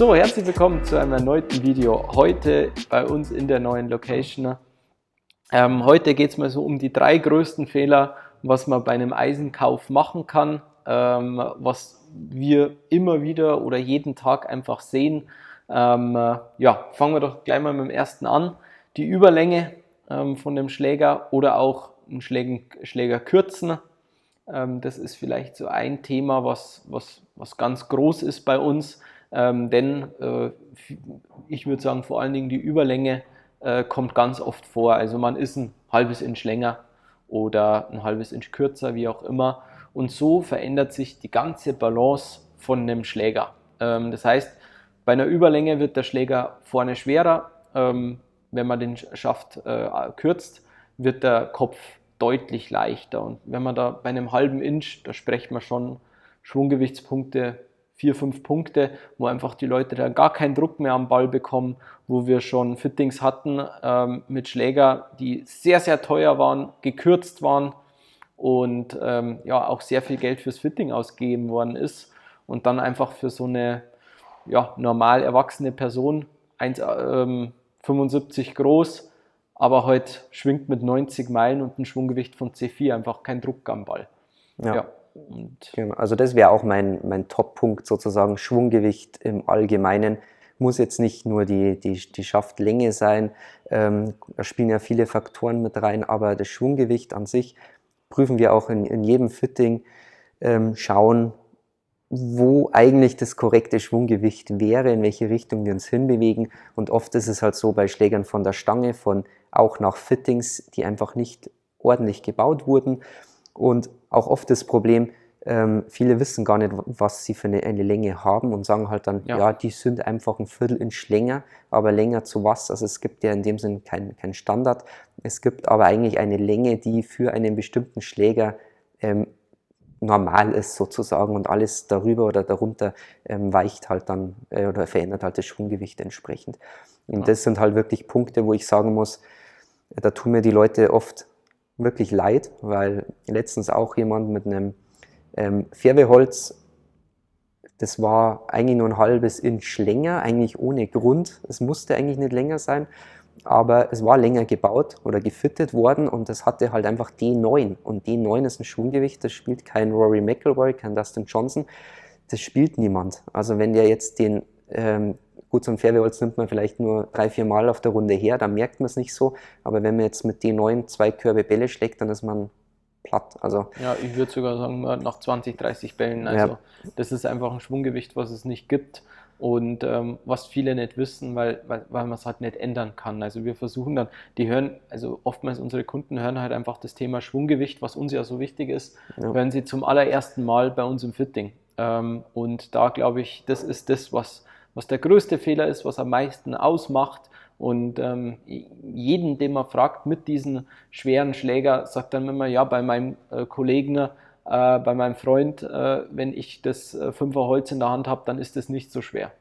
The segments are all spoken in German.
So, herzlich willkommen zu einem erneuten Video. Heute bei uns in der neuen Location. Ähm, heute geht es mal so um die drei größten Fehler, was man bei einem Eisenkauf machen kann, ähm, was wir immer wieder oder jeden Tag einfach sehen. Ähm, äh, ja, fangen wir doch gleich mal mit dem ersten an. Die Überlänge ähm, von dem Schläger oder auch einen Schläger, Schläger kürzen. Ähm, das ist vielleicht so ein Thema, was, was, was ganz groß ist bei uns. Ähm, denn äh, ich würde sagen, vor allen Dingen die Überlänge äh, kommt ganz oft vor. Also man ist ein halbes Inch länger oder ein halbes Inch kürzer, wie auch immer. Und so verändert sich die ganze Balance von einem Schläger. Ähm, das heißt, bei einer Überlänge wird der Schläger vorne schwerer. Ähm, wenn man den Schaft äh, kürzt, wird der Kopf deutlich leichter. Und wenn man da bei einem halben Inch, da spricht man schon Schwunggewichtspunkte vier, fünf Punkte, wo einfach die Leute da gar keinen Druck mehr am Ball bekommen, wo wir schon Fittings hatten ähm, mit Schläger, die sehr, sehr teuer waren, gekürzt waren und ähm, ja auch sehr viel Geld fürs Fitting ausgegeben worden ist und dann einfach für so eine ja, normal erwachsene Person 1,75 ähm, groß, aber heute schwingt mit 90 Meilen und ein Schwunggewicht von C4 einfach kein Druck am Ball. ja. ja. Und genau, also das wäre auch mein, mein Top-Punkt sozusagen. Schwunggewicht im Allgemeinen muss jetzt nicht nur die, die, die Schaftlänge sein, ähm, da spielen ja viele Faktoren mit rein, aber das Schwunggewicht an sich prüfen wir auch in, in jedem Fitting, ähm, schauen, wo eigentlich das korrekte Schwunggewicht wäre, in welche Richtung wir uns hinbewegen. Und oft ist es halt so bei Schlägern von der Stange, von auch nach Fittings, die einfach nicht ordentlich gebaut wurden. Und auch oft das Problem, ähm, viele wissen gar nicht, was sie für eine, eine, Länge haben und sagen halt dann, ja. ja. die sind einfach ein Viertelinch länger, aber länger zu was? Also es gibt ja in dem Sinn keinen kein Standard. Es gibt aber eigentlich eine Länge, die für einen bestimmten Schläger ähm, normal ist sozusagen und alles darüber oder darunter ähm, weicht halt dann äh, oder verändert halt das Schwunggewicht entsprechend. Und ja. das sind halt wirklich Punkte, wo ich sagen muss, da tun mir die Leute oft wirklich leid, weil letztens auch jemand mit einem ähm, Färbeholz, das war eigentlich nur ein halbes Inch länger, eigentlich ohne Grund. Es musste eigentlich nicht länger sein, aber es war länger gebaut oder gefittet worden und das hatte halt einfach D9. Und D9 ist ein Schwunggewicht, das spielt kein Rory McIlroy, kein Dustin Johnson, das spielt niemand. Also wenn der jetzt den ähm, Gut, so ein Färbeholz nimmt man vielleicht nur drei, vier Mal auf der Runde her, da merkt man es nicht so. Aber wenn man jetzt mit D9 zwei Körbe Bälle schlägt, dann ist man platt. Also, ja, ich würde sogar sagen, nach 20, 30 Bällen. Also ja. das ist einfach ein Schwunggewicht, was es nicht gibt. Und ähm, was viele nicht wissen, weil, weil, weil man es halt nicht ändern kann. Also wir versuchen dann, die hören, also oftmals unsere Kunden hören halt einfach das Thema Schwunggewicht, was uns ja so wichtig ist, ja. hören sie zum allerersten Mal bei uns im Fitting. Ähm, und da glaube ich, das ist das, was was der größte Fehler ist, was am meisten ausmacht. Und ähm, jeden, den man fragt mit diesen schweren Schläger, sagt dann immer, ja, bei meinem äh, Kollegen, äh, bei meinem Freund, äh, wenn ich das äh, Fünfer Holz in der Hand habe, dann ist das nicht so schwer.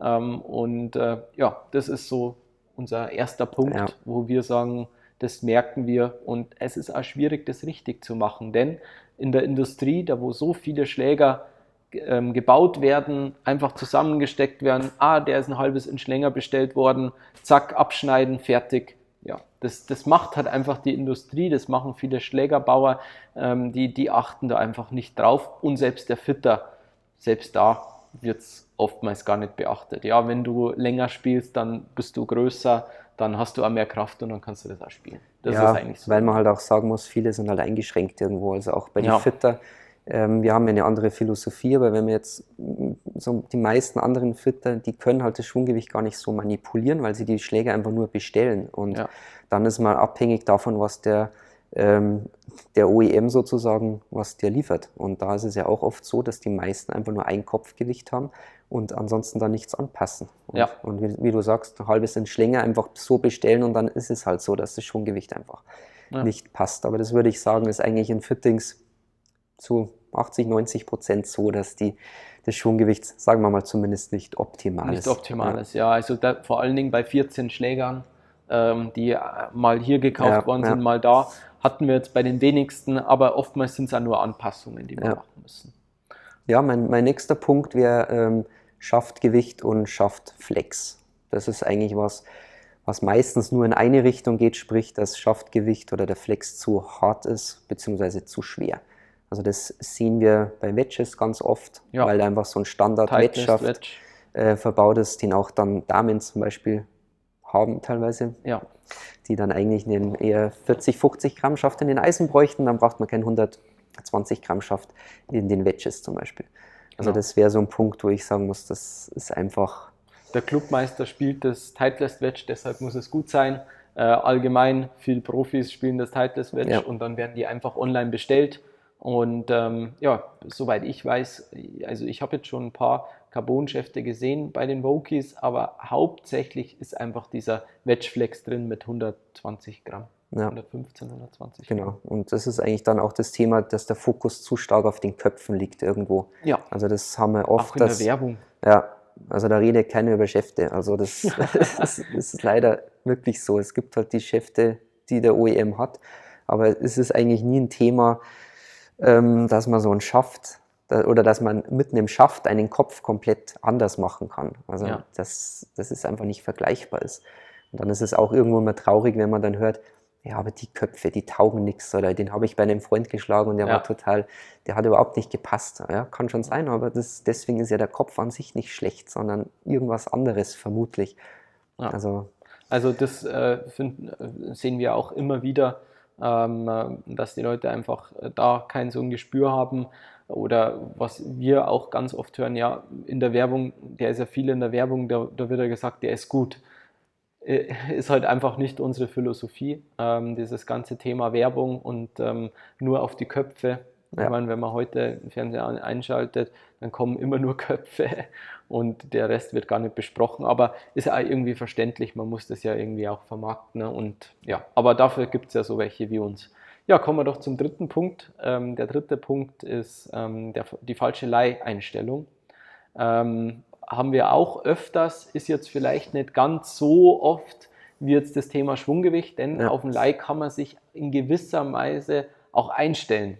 Ähm, und äh, ja, das ist so unser erster Punkt, ja. wo wir sagen, das merken wir. Und es ist auch schwierig, das richtig zu machen, denn in der Industrie, da wo so viele Schläger ähm, gebaut werden, einfach zusammengesteckt werden. Ah, der ist ein halbes Inch länger bestellt worden, zack, abschneiden, fertig. Ja, das, das macht halt einfach die Industrie, das machen viele Schlägerbauer, ähm, die, die achten da einfach nicht drauf und selbst der Fitter, selbst da wird es oftmals gar nicht beachtet. Ja, wenn du länger spielst, dann bist du größer, dann hast du auch mehr Kraft und dann kannst du das auch spielen. Das ja, ist eigentlich so. Weil man halt auch sagen muss, viele sind halt eingeschränkt irgendwo. Also auch bei den ja. Fitter, wir haben eine andere Philosophie, aber wenn wir jetzt so die meisten anderen Fitter, die können halt das Schwunggewicht gar nicht so manipulieren, weil sie die Schläge einfach nur bestellen. Und ja. dann ist man abhängig davon, was der, ähm, der OEM sozusagen, was der liefert. Und da ist es ja auch oft so, dass die meisten einfach nur ein Kopfgewicht haben und ansonsten da nichts anpassen. Und, ja. und wie, wie, du sagst, ein halbes Inch länger einfach so bestellen und dann ist es halt so, dass das Schwunggewicht einfach ja. nicht passt. Aber das würde ich sagen, ist eigentlich in Fittings zu 80, 90 Prozent so, dass die, das Schwunggewicht, sagen wir mal, zumindest nicht optimal nicht ist. Nicht optimal ja. ist, ja. Also da, vor allen Dingen bei 14 Schlägern, ähm, die äh, mal hier gekauft ja, worden sind, ja. mal da, hatten wir jetzt bei den wenigsten, aber oftmals sind es auch nur Anpassungen, die wir machen müssen. Ja, mein, mein nächster Punkt wäre ähm, Schaftgewicht und Schaftflex. Das ist eigentlich was, was meistens nur in eine Richtung geht, sprich das Schaftgewicht oder der Flex zu hart ist bzw. zu schwer. Also das sehen wir bei Wedges ganz oft, ja. weil einfach so ein Standard-Wedge-Schaft äh, verbaut ist, den auch dann Damen zum Beispiel haben teilweise. Ja. Die dann eigentlich einen eher 40, 50 Gramm Schaft in den Eisen bräuchten, dann braucht man kein 120 Gramm Schaft in den Wedges zum Beispiel. Also genau. das wäre so ein Punkt, wo ich sagen muss, das ist einfach. Der Clubmeister spielt das Titleist Wedge, deshalb muss es gut sein. Äh, allgemein, viele Profis spielen das Titleist Wedge ja. und dann werden die einfach online bestellt und ähm, ja, soweit ich weiß, also ich habe jetzt schon ein paar Carbon-Schäfte gesehen bei den Vokies, aber hauptsächlich ist einfach dieser Wedge-Flex drin mit 120 Gramm. Ja. 115, 120. Genau. Und das ist eigentlich dann auch das Thema, dass der Fokus zu stark auf den Köpfen liegt irgendwo. Ja. Also das haben wir oft. Auch in dass, der Werbung. Ja. Also da redet keiner über Schäfte. Also das, das, ist leider wirklich so. Es gibt halt die Schäfte, die der OEM hat, aber es ist eigentlich nie ein Thema, dass man so einen Schaft oder dass man mitten im Schaft einen Kopf komplett anders machen kann. Also ja. dass das ist einfach nicht vergleichbar ist. Und dann ist es auch irgendwo mal traurig, wenn man dann hört, ja, aber die Köpfe, die taugen nichts, oder den habe ich bei einem Freund geschlagen und der ja. war total, der hat überhaupt nicht gepasst. Ja, kann schon sein, aber das, deswegen ist ja der Kopf an sich nicht schlecht, sondern irgendwas anderes vermutlich. Ja. Also, also das äh, find, äh, sehen wir auch immer wieder, ähm, dass die Leute einfach äh, da kein so ein Gespür haben. Oder was wir auch ganz oft hören, ja, in der Werbung, der ist ja viel in der Werbung, da, da wird ja gesagt, der ist gut. Äh, ist halt einfach nicht unsere Philosophie, ähm, dieses ganze Thema Werbung und ähm, nur auf die Köpfe. Ja. Ich meine, wenn man heute den Fernseher einschaltet, dann kommen immer nur Köpfe und der Rest wird gar nicht besprochen. Aber ist ja irgendwie verständlich, man muss das ja irgendwie auch vermarkten. Ne? Und ja, aber dafür gibt es ja so welche wie uns. Ja, kommen wir doch zum dritten Punkt. Ähm, der dritte Punkt ist ähm, der, die falsche Leiheinstellung. Ähm, haben wir auch öfters, ist jetzt vielleicht nicht ganz so oft wie jetzt das Thema Schwunggewicht, denn ja. auf dem Leih kann man sich in gewisser Weise auch einstellen.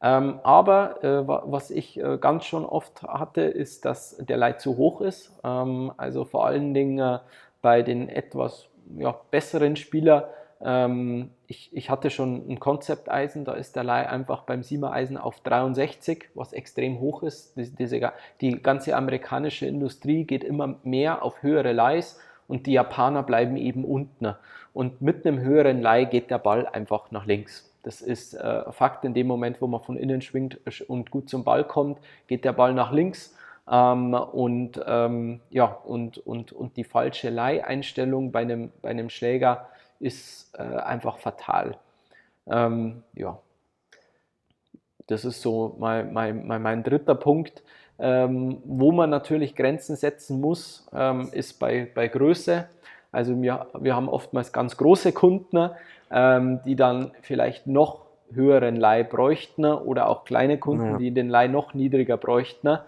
Ähm, aber äh, was ich äh, ganz schon oft hatte, ist, dass der Leih zu hoch ist. Ähm, also vor allen Dingen äh, bei den etwas ja, besseren Spielern. Ähm, ich, ich, hatte schon ein Konzepteisen, da ist der Leih einfach beim Siemer-Eisen auf 63, was extrem hoch ist. Die, diese, die ganze amerikanische Industrie geht immer mehr auf höhere Leihs und die Japaner bleiben eben unten. Und mit einem höheren Leih geht der Ball einfach nach links. Das ist äh, Fakt. In dem Moment, wo man von innen schwingt und gut zum Ball kommt, geht der Ball nach links. Ähm, und, ähm, ja, und, und, und die falsche Leiheinstellung bei einem, bei einem Schläger ist äh, einfach fatal. Ähm, ja, das ist so mein, mein, mein, mein dritter Punkt. Ähm, wo man natürlich Grenzen setzen muss, ähm, ist bei, bei Größe. Also wir, wir haben oftmals ganz große Kunden, ähm, die dann vielleicht noch höheren Leih bräuchten oder auch kleine Kunden, ja. die den Leih noch niedriger bräuchten.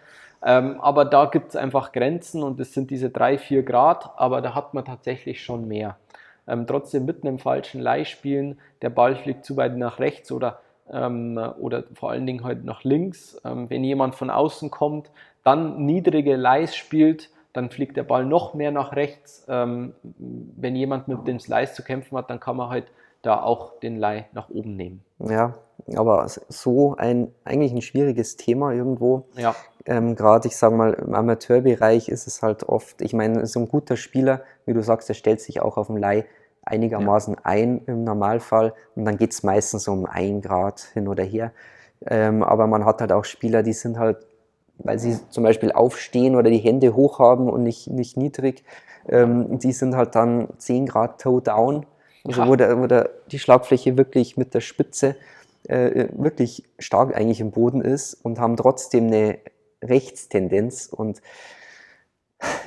Ähm, aber da gibt es einfach Grenzen und es sind diese drei, vier Grad, aber da hat man tatsächlich schon mehr. Ähm, trotzdem mitten im falschen Leih spielen, der Ball fliegt zu weit nach rechts oder, ähm, oder vor allen Dingen halt nach links. Ähm, wenn jemand von außen kommt, dann niedrige Leis spielt, dann fliegt der Ball noch mehr nach rechts. Ähm, wenn jemand mit dem Slice zu kämpfen hat, dann kann man halt da auch den Leih nach oben nehmen. Ja, aber so ein eigentlich ein schwieriges Thema irgendwo. Ja. Ähm, Gerade, ich sage mal, im Amateurbereich ist es halt oft, ich meine, so ein guter Spieler, wie du sagst, der stellt sich auch auf dem Leih einigermaßen ja. ein im Normalfall und dann geht es meistens um ein Grad hin oder her. Ähm, aber man hat halt auch Spieler, die sind halt, weil sie zum Beispiel aufstehen oder die Hände hoch haben und nicht, nicht niedrig, ähm, die sind halt dann 10 Grad toe down also wo, der, wo der, die Schlagfläche wirklich mit der Spitze äh, wirklich stark eigentlich im Boden ist und haben trotzdem eine Rechtstendenz. Und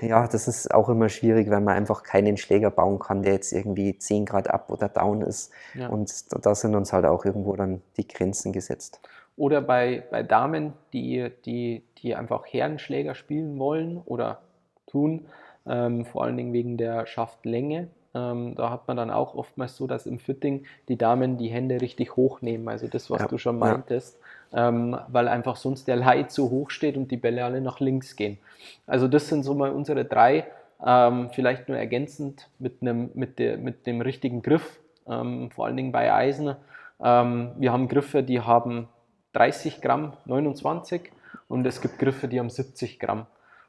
ja, das ist auch immer schwierig, weil man einfach keinen Schläger bauen kann, der jetzt irgendwie 10 Grad ab oder down ist. Ja. Und da sind uns halt auch irgendwo dann die Grenzen gesetzt. Oder bei, bei Damen, die, die, die einfach Herrenschläger spielen wollen oder tun, ähm, vor allen Dingen wegen der Schaftlänge. Ähm, da hat man dann auch oftmals so, dass im Fitting die Damen die Hände richtig hochnehmen. Also das, was ja, du schon meintest. ähm, weil einfach sonst der Leid zu hoch steht und die Bälle alle nach links gehen. Also das sind so mal unsere drei, ähm, vielleicht nur ergänzend mit, einem, mit, der, mit dem richtigen Griff, ähm, vor allen Dingen bei Eisen. Ähm, wir haben Griffe, die haben 30 Gramm, 29 und es gibt Griffe, die haben 70 Gramm.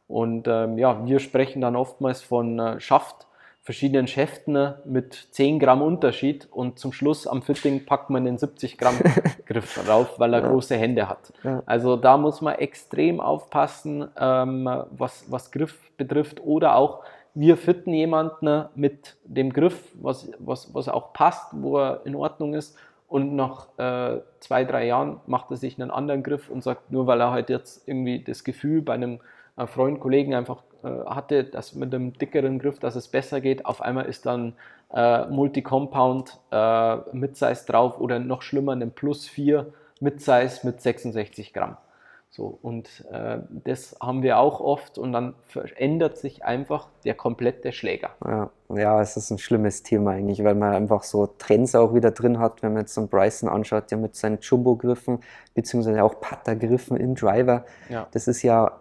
Und ähm, ja, wir sprechen dann oftmals von äh, Schaft, verschiedenen Schäften mit 10 Gramm Unterschied und zum Schluss am Fitting packt man den 70 Gramm Griff drauf, weil er ja. große Hände hat. Ja. Also da muss man extrem aufpassen, ähm, was, was Griff betrifft oder auch wir fitten jemanden mit dem Griff, was, was, was auch passt, wo er in Ordnung ist und nach äh, zwei, drei Jahren macht er sich einen anderen Griff und sagt, nur weil er halt jetzt irgendwie das Gefühl bei einem äh, Freund, Kollegen einfach äh, hatte, dass mit einem dickeren Griff, dass es besser geht, auf einmal ist dann äh, Multi-Compound äh, Midsize drauf oder noch schlimmer, ein Plus 4 Midsize mit 66 Gramm. So, und äh, das haben wir auch oft und dann verändert sich einfach der komplette Schläger. Ja, ja, es ist ein schlimmes Thema eigentlich, weil man einfach so Trends auch wieder drin hat, wenn man jetzt so einen Bryson anschaut, der mit seinen Jumbo-Griffen, beziehungsweise auch Putter-Griffen im Driver, ja. das ist ja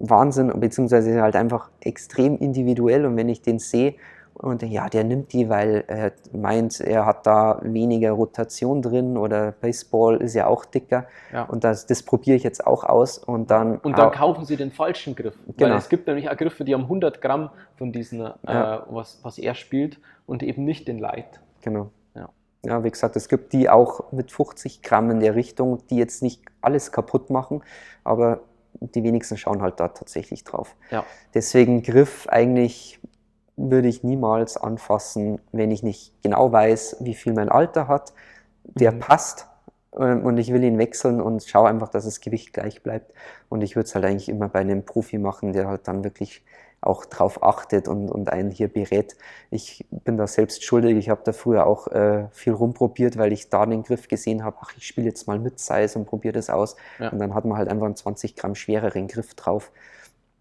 Wahnsinn, beziehungsweise halt einfach extrem individuell und wenn ich den sehe, und ja, der nimmt die, weil er meint, er hat da weniger Rotation drin oder Baseball ist ja auch dicker. Ja. Und das, das probiere ich jetzt auch aus. Und dann, und dann kaufen Sie den falschen Griff. Genau. Weil es gibt nämlich auch Griffe, die haben 100 Gramm von diesen, äh, ja. äh, was, was er spielt und eben nicht den Light. Genau. Ja. ja, wie gesagt, es gibt die auch mit 50 Gramm in der Richtung, die jetzt nicht alles kaputt machen, aber die wenigsten schauen halt da tatsächlich drauf. Ja. Deswegen Griff eigentlich würde ich niemals anfassen, wenn ich nicht genau weiß, wie viel mein Alter hat, der mhm. passt ähm, und ich will ihn wechseln und schaue einfach, dass das Gewicht gleich bleibt. Und ich würde es halt eigentlich immer bei einem Profi machen, der halt dann wirklich auch drauf achtet und, und einen hier berät. Ich bin da selbst schuldig. Ich habe da früher auch äh, viel rumprobiert, weil ich da den Griff gesehen habe, ach, ich spiele jetzt mal mit Size und probiere das aus. Ja. Und dann hat man halt einfach einen 20 Gramm schwereren Griff drauf.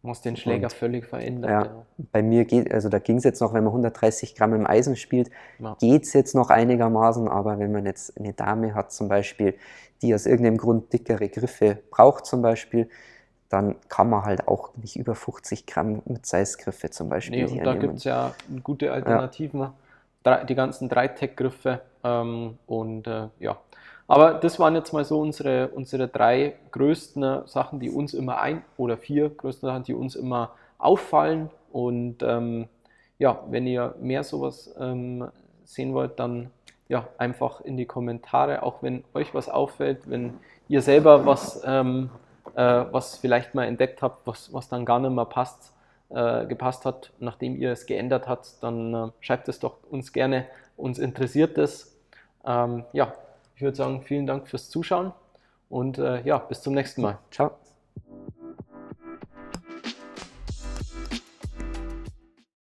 Muss den Schläger und, völlig verändern. Ja, ja, Bei mir geht, also da ging es jetzt noch, wenn man 130 Gramm im Eisen spielt, ja. geht es jetzt noch einigermaßen, aber wenn man jetzt eine Dame hat zum Beispiel, die aus irgendeinem Grund dickere Griffe braucht zum Beispiel, dann kann man halt auch nicht über 50 Gramm mit Size-Griffe zum Beispiel nee, und da gibt es ja gute Alternativen, ja. die ganzen Dreitech-Griffe ähm, und äh, ja, aber das waren jetzt mal so unsere, unsere drei größten Sachen, die uns immer ein, oder vier größten Sachen, die uns immer auffallen. Und ähm, ja, wenn ihr mehr sowas ähm, sehen wollt, dann ja, einfach in die Kommentare, auch wenn euch was auffällt, wenn ihr selber was, ähm, äh, was vielleicht mal entdeckt habt, was, was dann gar nicht mehr passt, äh, gepasst hat, nachdem ihr es geändert habt, dann äh, schreibt es doch uns gerne, uns interessiert es. Ähm, ja, ich würde sagen, vielen Dank fürs Zuschauen und äh, ja, bis zum nächsten Mal. Ciao.